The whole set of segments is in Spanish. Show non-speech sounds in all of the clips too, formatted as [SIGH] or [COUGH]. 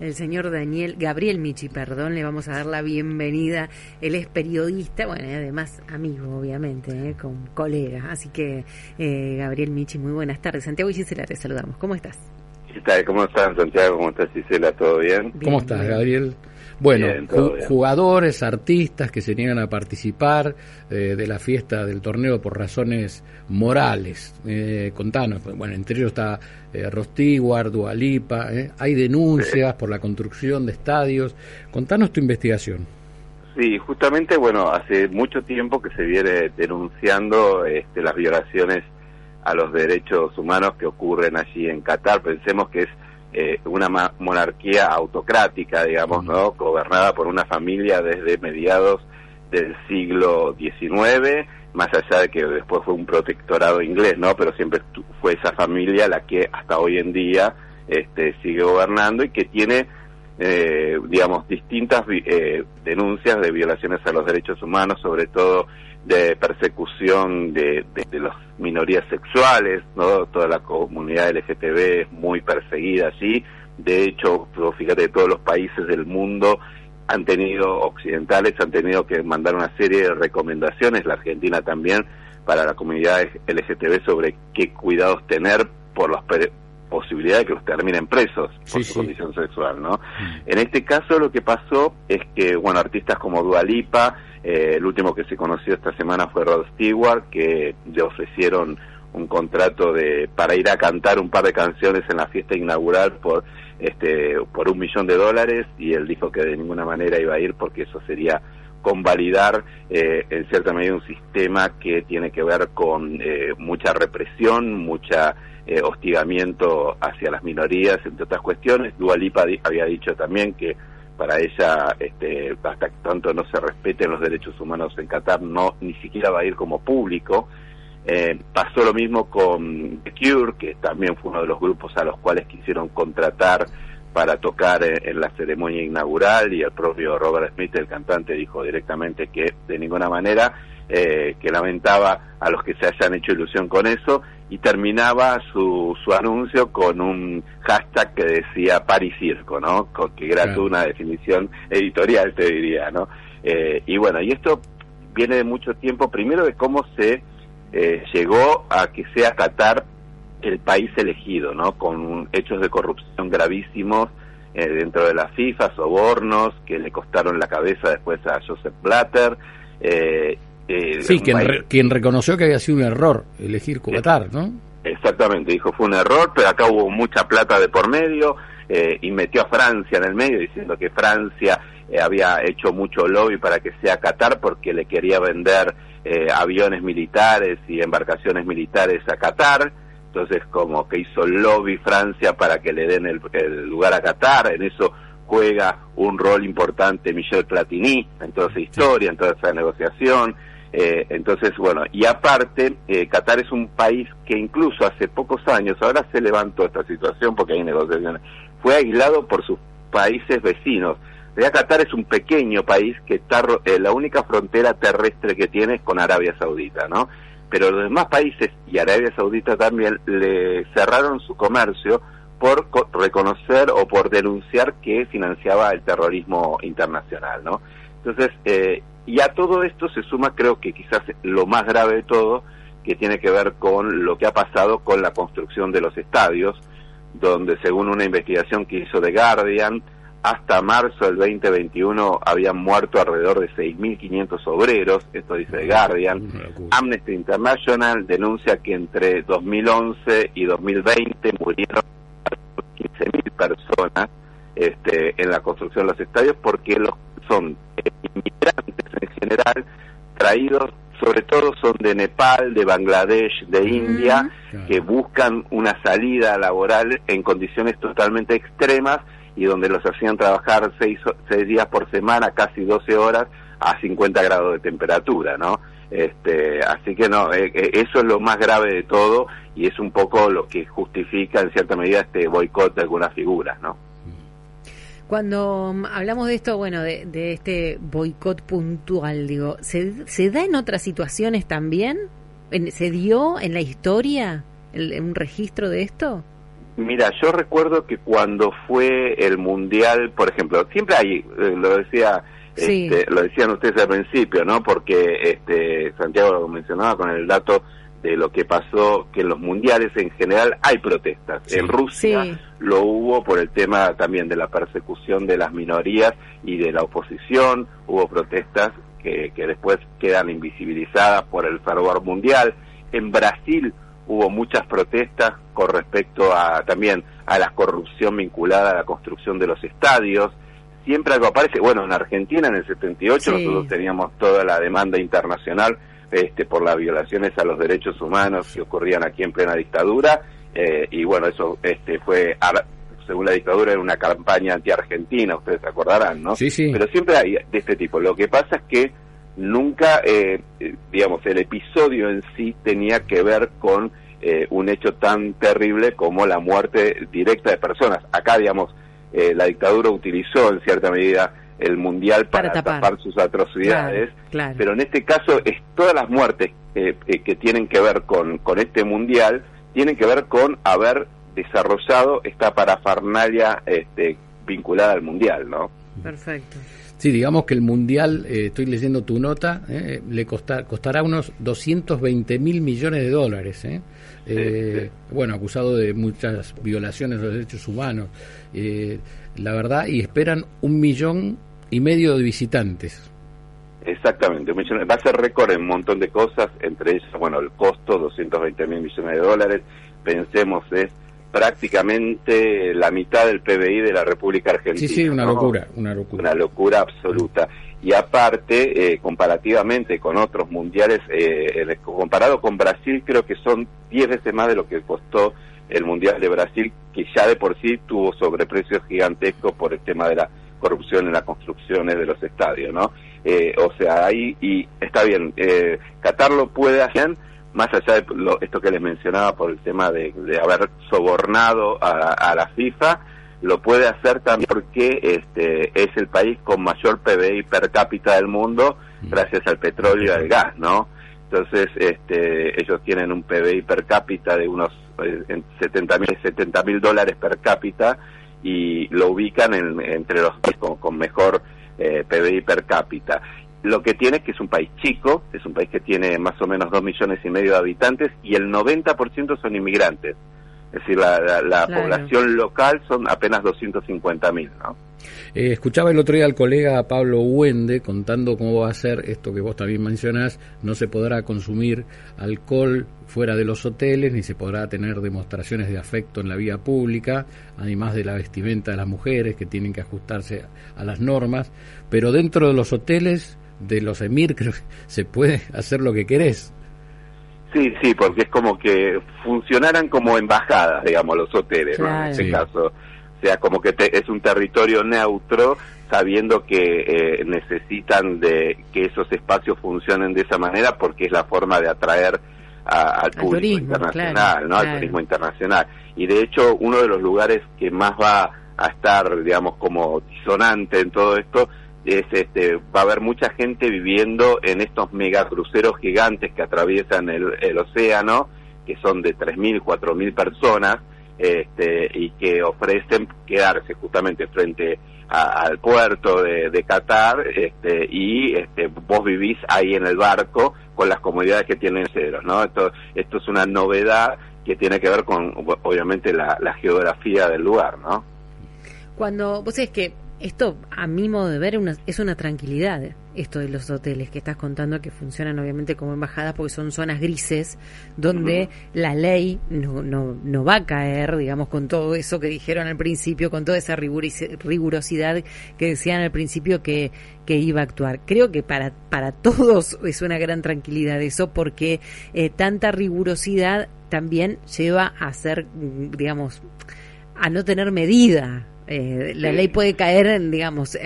el señor Daniel, Gabriel Michi, perdón, le vamos a dar la bienvenida. Él es periodista, bueno, y además amigo, obviamente, ¿eh? con colega. Así que, eh, Gabriel Michi, muy buenas tardes. Santiago y Gisela, te saludamos. ¿Cómo estás? ¿Qué tal? ¿Cómo estás, Santiago? ¿Cómo estás, Gisela? ¿Todo bien? ¿Cómo estás, Gabriel? Bueno, jugadores, artistas que se niegan a participar eh, de la fiesta del torneo por razones morales. Eh, contanos, bueno, entre ellos está eh, Rostiguar, Dualipa, eh, hay denuncias por la construcción de estadios. Contanos tu investigación. Sí, justamente, bueno, hace mucho tiempo que se viene denunciando este, las violaciones a los derechos humanos que ocurren allí en Qatar. Pensemos que es eh, una monarquía autocrática, digamos, ¿no? Gobernada por una familia desde mediados del siglo XIX, más allá de que después fue un protectorado inglés, ¿no? Pero siempre fue esa familia la que hasta hoy en día este, sigue gobernando y que tiene, eh, digamos, distintas eh, denuncias de violaciones a los derechos humanos, sobre todo de persecución de, de, las minorías sexuales, ¿no? Toda la comunidad LGTB es muy perseguida allí. De hecho, fíjate, todos los países del mundo han tenido, occidentales, han tenido que mandar una serie de recomendaciones, la Argentina también, para la comunidad LGTB sobre qué cuidados tener por las posibilidades de que los terminen presos por su condición sexual, ¿no? Mm. En este caso lo que pasó es que, bueno, artistas como Dualipa, eh, el último que se conoció esta semana fue Rod Stewart, que le ofrecieron un contrato de para ir a cantar un par de canciones en la fiesta inaugural por este por un millón de dólares y él dijo que de ninguna manera iba a ir porque eso sería convalidar eh, en cierta medida un sistema que tiene que ver con eh, mucha represión, mucha eh, hostigamiento hacia las minorías, entre otras cuestiones. Dualipa había dicho también que para ella, este, hasta que tanto no se respeten los derechos humanos en Qatar, no ni siquiera va a ir como público. Eh, pasó lo mismo con The Cure, que también fue uno de los grupos a los cuales quisieron contratar para tocar en, la ceremonia inaugural y el propio Robert Smith, el cantante, dijo directamente que de ninguna manera, eh, que lamentaba a los que se hayan hecho ilusión con eso y terminaba su, su anuncio con un hashtag que decía Paris Circo, ¿no? Con, que era una definición editorial, te diría, ¿no? Eh, y bueno, y esto viene de mucho tiempo, primero de cómo se eh, llegó a que sea Qatar el país elegido, ¿no? Con hechos de corrupción gravísimos eh, dentro de la FIFA, sobornos que le costaron la cabeza después a Joseph Blatter, eh, eh, sí, quien, quien, reconoció que había sido un error elegir Qatar, ¿no? Exactamente, dijo fue un error, pero acá hubo mucha plata de por medio eh, y metió a Francia en el medio diciendo que Francia eh, había hecho mucho lobby para que sea Qatar porque le quería vender aviones militares y embarcaciones militares a Qatar. Entonces, como que hizo lobby Francia para que le den el, el lugar a Qatar, en eso juega un rol importante Michel Platini en toda esa historia, en toda esa negociación. Eh, entonces, bueno, y aparte, eh, Qatar es un país que incluso hace pocos años, ahora se levantó esta situación porque hay negociaciones, fue aislado por sus países vecinos. Ya Qatar es un pequeño país que está, eh, la única frontera terrestre que tiene es con Arabia Saudita, ¿no? Pero los demás países, y Arabia Saudita también, le cerraron su comercio por reconocer o por denunciar que financiaba el terrorismo internacional, ¿no? Entonces, eh, y a todo esto se suma, creo que quizás lo más grave de todo, que tiene que ver con lo que ha pasado con la construcción de los estadios, donde según una investigación que hizo The Guardian, hasta marzo del 2021 habían muerto alrededor de 6.500 obreros, esto dice The Guardian. Amnesty International denuncia que entre 2011 y 2020 murieron 15.000 personas este, en la construcción de los estadios porque los son inmigrantes en general, traídos sobre todo son de Nepal, de Bangladesh, de India, que buscan una salida laboral en condiciones totalmente extremas y donde los hacían trabajar seis, seis días por semana, casi 12 horas, a 50 grados de temperatura, ¿no? Este, así que no, eh, eh, eso es lo más grave de todo y es un poco lo que justifica en cierta medida este boicot de algunas figuras, ¿no? Cuando mm, hablamos de esto, bueno, de, este boicot puntual, digo, ¿se, ¿se, da en otras situaciones también? ¿Se dio en la historia un registro de esto? Mira, yo recuerdo que cuando fue el mundial, por ejemplo, siempre hay, eh, lo decía, este, lo decían ustedes al principio, ¿no? Porque este, Santiago lo mencionaba con el dato de lo que pasó, que en los mundiales en general hay protestas. En Rusia lo hubo por el tema también de la persecución de las minorías y de la oposición, hubo protestas que, que después quedan invisibilizadas por el fervor mundial. En Brasil hubo muchas protestas con respecto a también a la corrupción vinculada a la construcción de los estadios. Siempre algo aparece, bueno, en Argentina en el 78 nosotros teníamos toda la demanda internacional este, por las violaciones a los derechos humanos que ocurrían aquí en plena dictadura eh, y bueno, eso este, fue, según la dictadura, era una campaña anti-argentina, ustedes se acordarán, ¿no? Sí, sí. Pero siempre hay de este tipo. Lo que pasa es que nunca, eh, digamos, el episodio en sí tenía que ver con eh, un hecho tan terrible como la muerte directa de personas. Acá, digamos, eh, la dictadura utilizó en cierta medida el mundial para, tapar. sus atrocidades, pero en este caso es todas las muertes que tienen que ver con, con este mundial tienen que ver con haber desarrollado esta parafernalia este, vinculada al mundial, ¿no? Perfecto. Sí, digamos que el Mundial, eh, estoy leyendo tu nota, eh, le costará unos 220 mil millones de dólares. Eh. Bueno, acusado de muchas violaciones de los derechos humanos. la verdad, y esperan un millón y medio de visitantes. Exactamente, va a ser récord en un montón de cosas, entre ellas, bueno, el costo, 220 mil millones de dólares, pensemos, es prácticamente la mitad del PBI de la República Argentina. Sí, sí, una locura, una locura. Una locura absoluta. Y aparte, eh, comparativamente con otros mundiales, eh, comparado con Brasil, creo que son 10 veces más de lo que costó el Mundial de Brasil, que ya de por sí tuvo sobreprecios gigantescos por el tema de la corrupción en las construcciones de los estadios, ¿no? Eh, o sea, ahí, y está bien, Qatar lo puede hacer, más allá de esto que les mencionaba por el tema de, haber sobornado a, la FIFA, lo puede hacer también porque este es el país con mayor PBI per cápita del mundo mm. gracias al petróleo y al gas, ¿no? Entonces, este, ellos tienen un PBI per cápita de unos 70 mil 70 mil dólares per cápita y lo ubican entre los con, con mejor eh, PBI per cápita. Lo que tiene es que es un país chico, es un país que tiene más o menos dos millones y medio de habitantes y el 90% son inmigrantes. Es decir, la, población local son apenas 250 mil, ¿no? Eh, escuchaba el otro día al colega Pablo Huende contando cómo va a ser esto que vos también mencionás, no se podrá consumir alcohol fuera de los hoteles, ni se podrá tener demostraciones de afecto en la vía pública, además de la vestimenta de las mujeres que tienen que ajustarse a las normas, pero dentro de los hoteles de los emir, [LAUGHS] creo que se puede hacer lo que querés. Sí, sí, porque es como que funcionaran como embajadas, digamos, los hoteles, en este caso. O sea, como que es un territorio neutro, sabiendo que eh, necesitan de que esos espacios funcionen de esa manera porque es la forma de atraer al público internacional, ¿no? Al turismo internacional. Y de hecho, uno de los lugares que más va a estar, digamos, como disonante en todo esto es este va a haber mucha gente viviendo en estos megacruceros gigantes que atraviesan el, océano que son de 3.000, 4.000 personas este, y que ofrecen quedarse justamente frente al puerto de, Qatar este, y este, vos vivís ahí en el barco con las comodidades que tienen cero, ¿no? Esto, esto es una novedad que tiene que ver con, obviamente, la, la geografía del lugar, ¿no? Cuando, vos es que esto, a mi modo de ver, es una tranquilidad, esto de los hoteles que estás contando, que funcionan obviamente como embajadas porque son zonas grises donde la ley no, no, no va a caer, digamos, con todo eso que dijeron al principio, con toda esa rigurosidad que decían al principio que, que iba a actuar. Creo que para, para todos es una gran tranquilidad eso porque eh, tanta rigurosidad también lleva a ser, digamos, a no tener medida eh, la ley puede caer, digamos,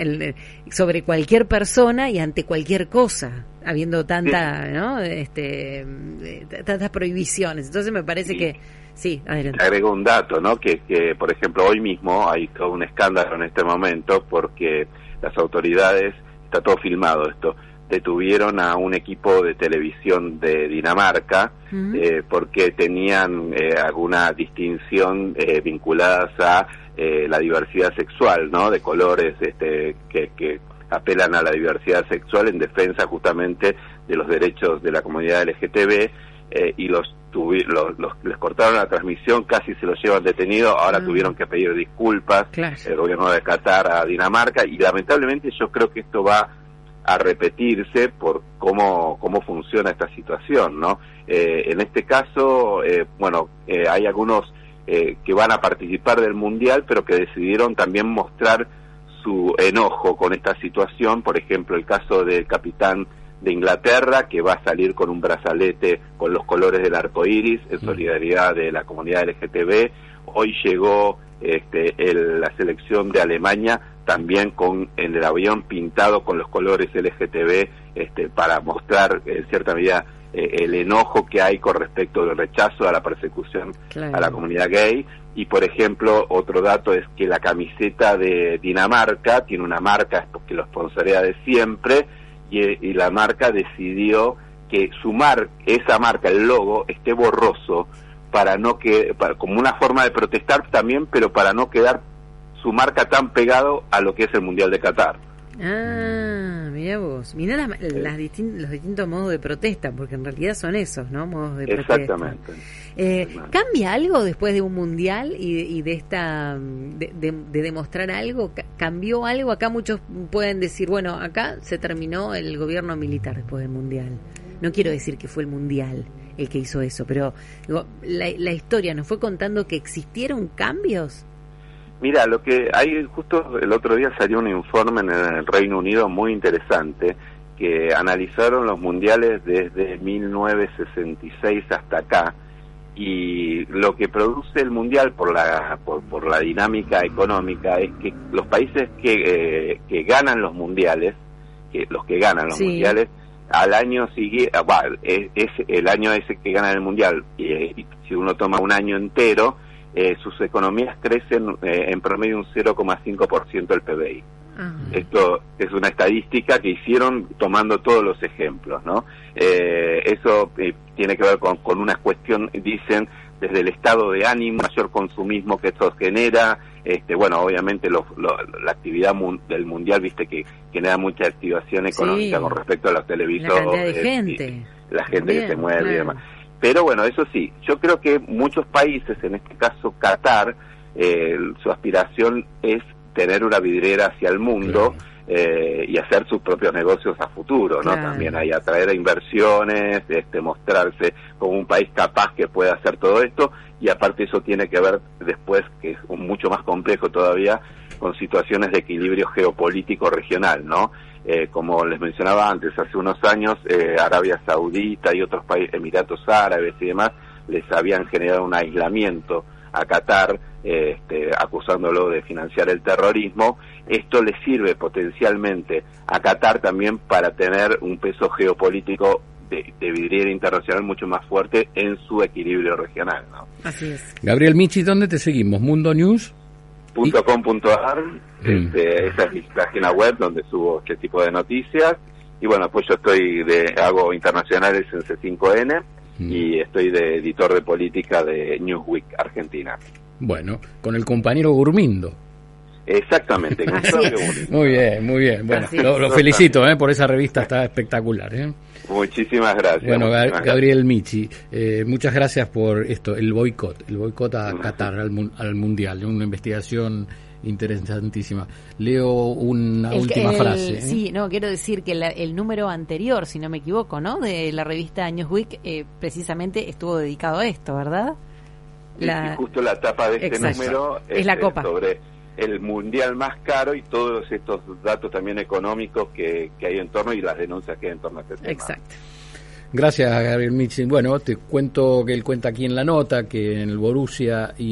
sobre cualquier persona y ante cualquier cosa, habiendo tanta, ¿no? Este, eh, tantas prohibiciones. Entonces me parece que sí, adelante. Agrego un dato, ¿no? Que, que, por ejemplo, hoy mismo hay todo un escándalo en este momento porque las autoridades, está todo filmado esto, detuvieron a un equipo de televisión de Dinamarca eh, porque tenían eh, alguna distinción eh, vinculadas a la diversidad sexual, ¿no? De colores este, que, que apelan a la diversidad sexual en defensa justamente de los derechos de la comunidad LGTB y los, los, les cortaron la transmisión, casi se los llevan detenidos, ahora ah. tuvieron que pedir disculpas el gobierno de Qatar a Dinamarca y lamentablemente yo creo que esto va a repetirse por cómo, cómo funciona esta situación, ¿no? Eh, en este caso, eh, bueno, eh, hay algunos que van a participar del Mundial, pero que decidieron también mostrar su enojo con esta situación, por ejemplo, el caso del capitán de Inglaterra, que va a salir con un brazalete con los colores del arco iris en solidaridad de la comunidad LGTB. Hoy llegó este, la selección de Alemania también con en el avión pintado con los colores LGTB este, para mostrar en cierta medida eh, el enojo que hay con respecto del rechazo a la persecución a la comunidad gay. Y por ejemplo otro dato es que la camiseta de Dinamarca tiene una marca que lo sponsorea de siempre y, la marca decidió que su mar, esa marca, el logo, esté borroso para no que como una forma de protestar también, pero para no quedar su marca tan pegado a lo que es el Mundial de Qatar. Ah, mira vos. Mira las, los distintos modos de protesta, porque en realidad son esos, ¿no? Modos de protesta. Exactamente. Eh, ¿Cambia algo después de un mundial y, de esta de, demostrar algo? ¿Cambió algo? Acá muchos pueden decir, bueno, acá se terminó el gobierno militar después del mundial. No quiero decir que fue el mundial el que hizo eso, pero la, la historia nos fue contando que existieron cambios. Mira, lo que hay, justo el otro día salió un informe en el Reino Unido muy interesante que analizaron los mundiales desde 1966 hasta acá y lo que produce el mundial por la por, la dinámica económica es que los países que, eh, que ganan los mundiales que los que ganan los mundiales al año siguiente ah, es, el año ese que ganan el mundial y si uno toma un año entero eh, sus economías crecen eh, en promedio un 0,5% del PBI. Esto es una estadística que hicieron tomando todos los ejemplos, ¿no? Eh, eso tiene que ver con, con una cuestión, dicen, desde el estado de ánimo, mayor consumismo que esto genera, este, bueno, obviamente la actividad del mundial, viste que genera mucha activación económica con respecto a los televisores, la, gente. la gente que se mueve y demás. Pero bueno, eso sí, yo creo que muchos países, en este caso Qatar, eh, su aspiración es tener una vidriera hacia el mundo eh, y hacer sus propios negocios a futuro, ¿no? También hay atraer a inversiones, este, mostrarse como un país capaz que puede hacer todo esto y aparte eso tiene que ver después, que es mucho más complejo todavía, con situaciones de equilibrio geopolítico regional, ¿no? Eh, como les mencionaba antes, hace unos años eh, Arabia Saudita y otros países, Emiratos Árabes y demás, les habían generado un aislamiento a Qatar, este, acusándolo de financiar el terrorismo. Esto le sirve potencialmente a Qatar también para tener un peso geopolítico de, de, vidriera internacional mucho más fuerte en su equilibrio regional. ¿no? Así es. Gabriel Michi, ¿dónde te seguimos? ¿Mundo News? .com.ar, este, esa es mi página web donde subo este tipo de noticias. Y bueno, pues yo estoy de, hago internacionales en C5N mm. y estoy de editor de política de Newsweek Argentina. Bueno, con el compañero Gurmindo. Exactamente. [LAUGHS] muy bien, muy bien. Bueno, lo, felicito ¿eh? por esa revista, está espectacular. ¿eh? Muchísimas gracias. Bueno, Gabriel Michi, eh, muchas gracias por esto, el boicot, el boicot a Qatar, al, al Mundial, una investigación interesantísima. Leo una última frase. ¿eh? Sí, no, quiero decir que el número anterior, si no me equivoco, ¿no? De la revista Newsweek, eh, precisamente estuvo dedicado a esto, ¿verdad? La... justo la tapa de este número es, la copa. sobre el mundial más caro y todos estos datos también económicos que, que hay en torno y las denuncias que hay en torno a este tema. Exacto. Gracias, Gabriel Michi. Bueno, te cuento que él cuenta aquí en la nota que en el Borussia y